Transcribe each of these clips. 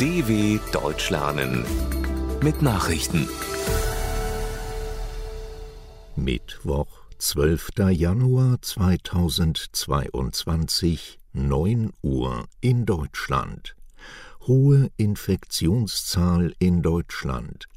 DW Deutsch lernen mit Nachrichten. Mittwoch, 12. Januar 2022, 9 Uhr in Deutschland. Hohe Infektionszahl in Deutschland.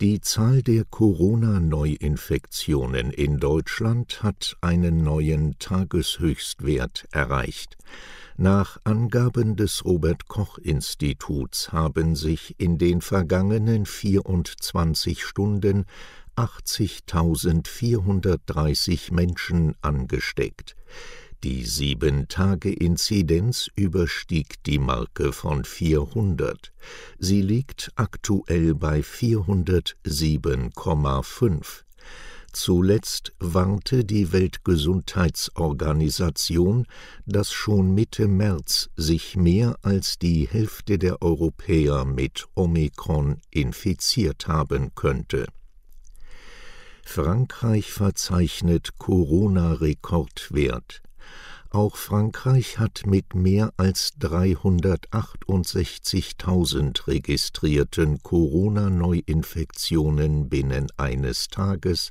Die Zahl der Corona-Neuinfektionen in Deutschland hat einen neuen Tageshöchstwert erreicht. Nach Angaben des Robert Koch Instituts haben sich in den vergangenen 24 Stunden 80.430 Menschen angesteckt. Die Sieben-Tage-Inzidenz überstieg die Marke von 400. Sie liegt aktuell bei 407,5. Zuletzt warnte die Weltgesundheitsorganisation, dass schon Mitte März sich mehr als die Hälfte der Europäer mit Omikron infiziert haben könnte. Frankreich verzeichnet Corona-Rekordwert. Auch Frankreich hat mit mehr als 368.000 registrierten Corona-Neuinfektionen binnen eines Tages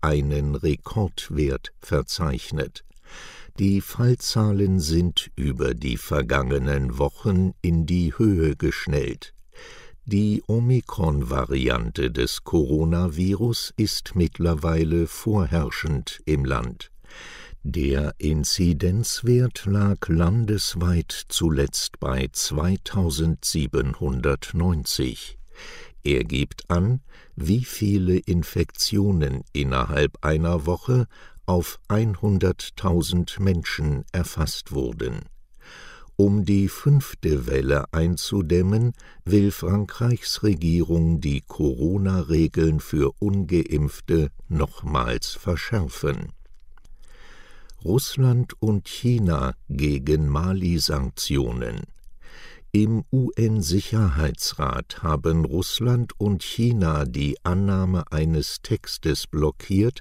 einen Rekordwert verzeichnet. Die Fallzahlen sind über die vergangenen Wochen in die Höhe geschnellt. Die Omikron-Variante des Coronavirus ist mittlerweile vorherrschend im Land. Der Inzidenzwert lag landesweit zuletzt bei 2790. Er gibt an, wie viele Infektionen innerhalb einer Woche auf 100.000 Menschen erfasst wurden. Um die fünfte Welle einzudämmen, will Frankreichs Regierung die Corona-Regeln für ungeimpfte nochmals verschärfen. Russland und China gegen Mali-Sanktionen. Im UN-Sicherheitsrat haben Russland und China die Annahme eines Textes blockiert,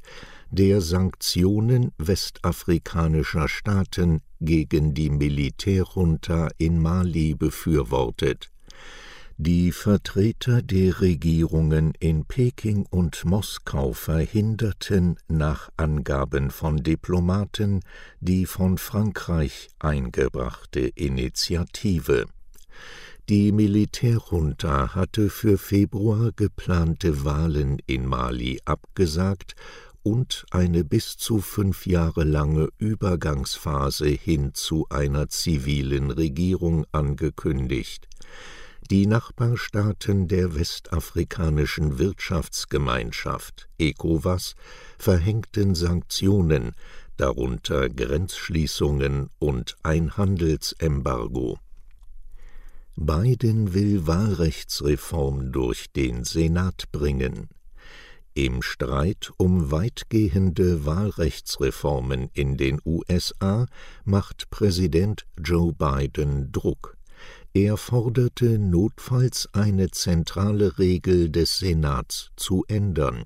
der Sanktionen westafrikanischer Staaten gegen die Militärjunta in Mali befürwortet. Die Vertreter der Regierungen in Peking und Moskau verhinderten nach Angaben von Diplomaten die von Frankreich eingebrachte Initiative. Die Militärjunta hatte für Februar geplante Wahlen in Mali abgesagt und eine bis zu fünf Jahre lange Übergangsphase hin zu einer zivilen Regierung angekündigt. Die Nachbarstaaten der westafrikanischen Wirtschaftsgemeinschaft ECOWAS verhängten Sanktionen, darunter Grenzschließungen und ein Handelsembargo. Biden will Wahlrechtsreform durch den Senat bringen. Im Streit um weitgehende Wahlrechtsreformen in den USA macht Präsident Joe Biden Druck. Er forderte notfalls eine zentrale Regel des Senats zu ändern.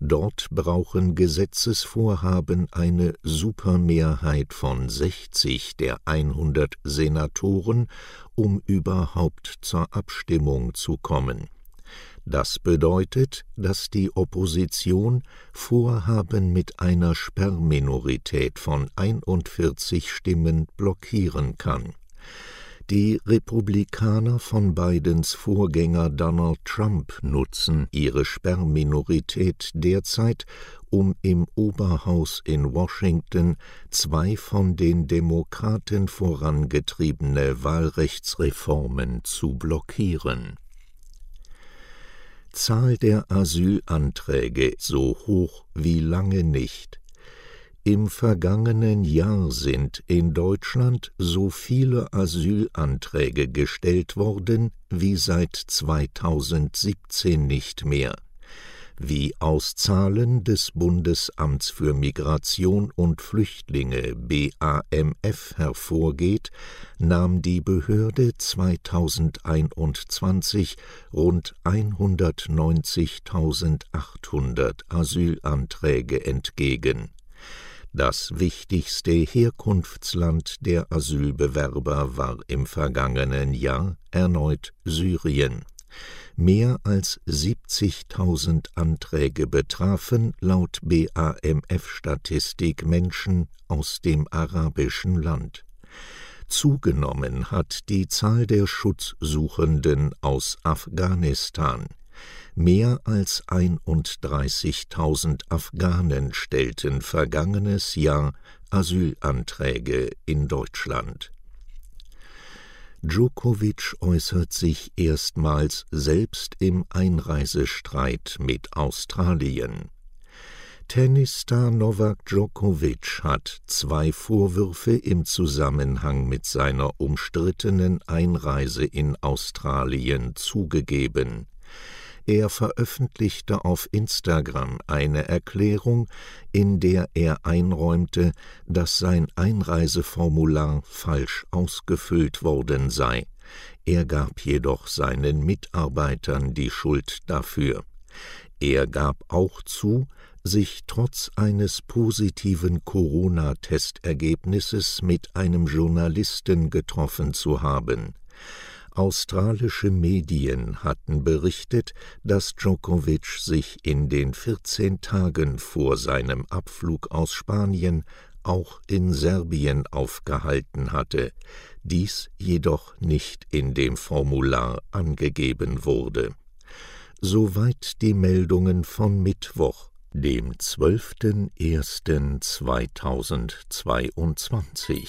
Dort brauchen Gesetzesvorhaben eine Supermehrheit von 60 der 100 Senatoren, um überhaupt zur Abstimmung zu kommen. Das bedeutet, dass die Opposition Vorhaben mit einer Sperrminorität von 41 Stimmen blockieren kann. Die Republikaner von Bidens Vorgänger Donald Trump nutzen ihre Sperrminorität derzeit, um im Oberhaus in Washington zwei von den Demokraten vorangetriebene Wahlrechtsreformen zu blockieren. Zahl der Asylanträge so hoch wie lange nicht. Im vergangenen Jahr sind in Deutschland so viele Asylanträge gestellt worden wie seit 2017 nicht mehr. Wie aus Zahlen des Bundesamts für Migration und Flüchtlinge BAMF hervorgeht, nahm die Behörde 2021 rund 190.800 Asylanträge entgegen Das wichtigste Herkunftsland der Asylbewerber war im vergangenen Jahr erneut Syrien. Mehr als 70.000 Anträge betrafen laut BAMF-Statistik Menschen aus dem arabischen Land. Zugenommen hat die Zahl der Schutzsuchenden aus Afghanistan. Mehr als 31.000 Afghanen stellten vergangenes Jahr Asylanträge in Deutschland. Djokovic äußert sich erstmals selbst im Einreisestreit mit Australien. Tennisstar Novak Djokovic hat zwei Vorwürfe im Zusammenhang mit seiner umstrittenen Einreise in Australien zugegeben. Er veröffentlichte auf Instagram eine Erklärung, in der er einräumte, dass sein Einreiseformular falsch ausgefüllt worden sei. Er gab jedoch seinen Mitarbeitern die Schuld dafür. Er gab auch zu, sich trotz eines positiven Corona-Testergebnisses mit einem Journalisten getroffen zu haben. Australische Medien hatten berichtet, dass Djokovic sich in den 14 Tagen vor seinem Abflug aus Spanien auch in Serbien aufgehalten hatte, dies jedoch nicht in dem Formular angegeben wurde. Soweit die Meldungen von Mittwoch, dem 12.01.2022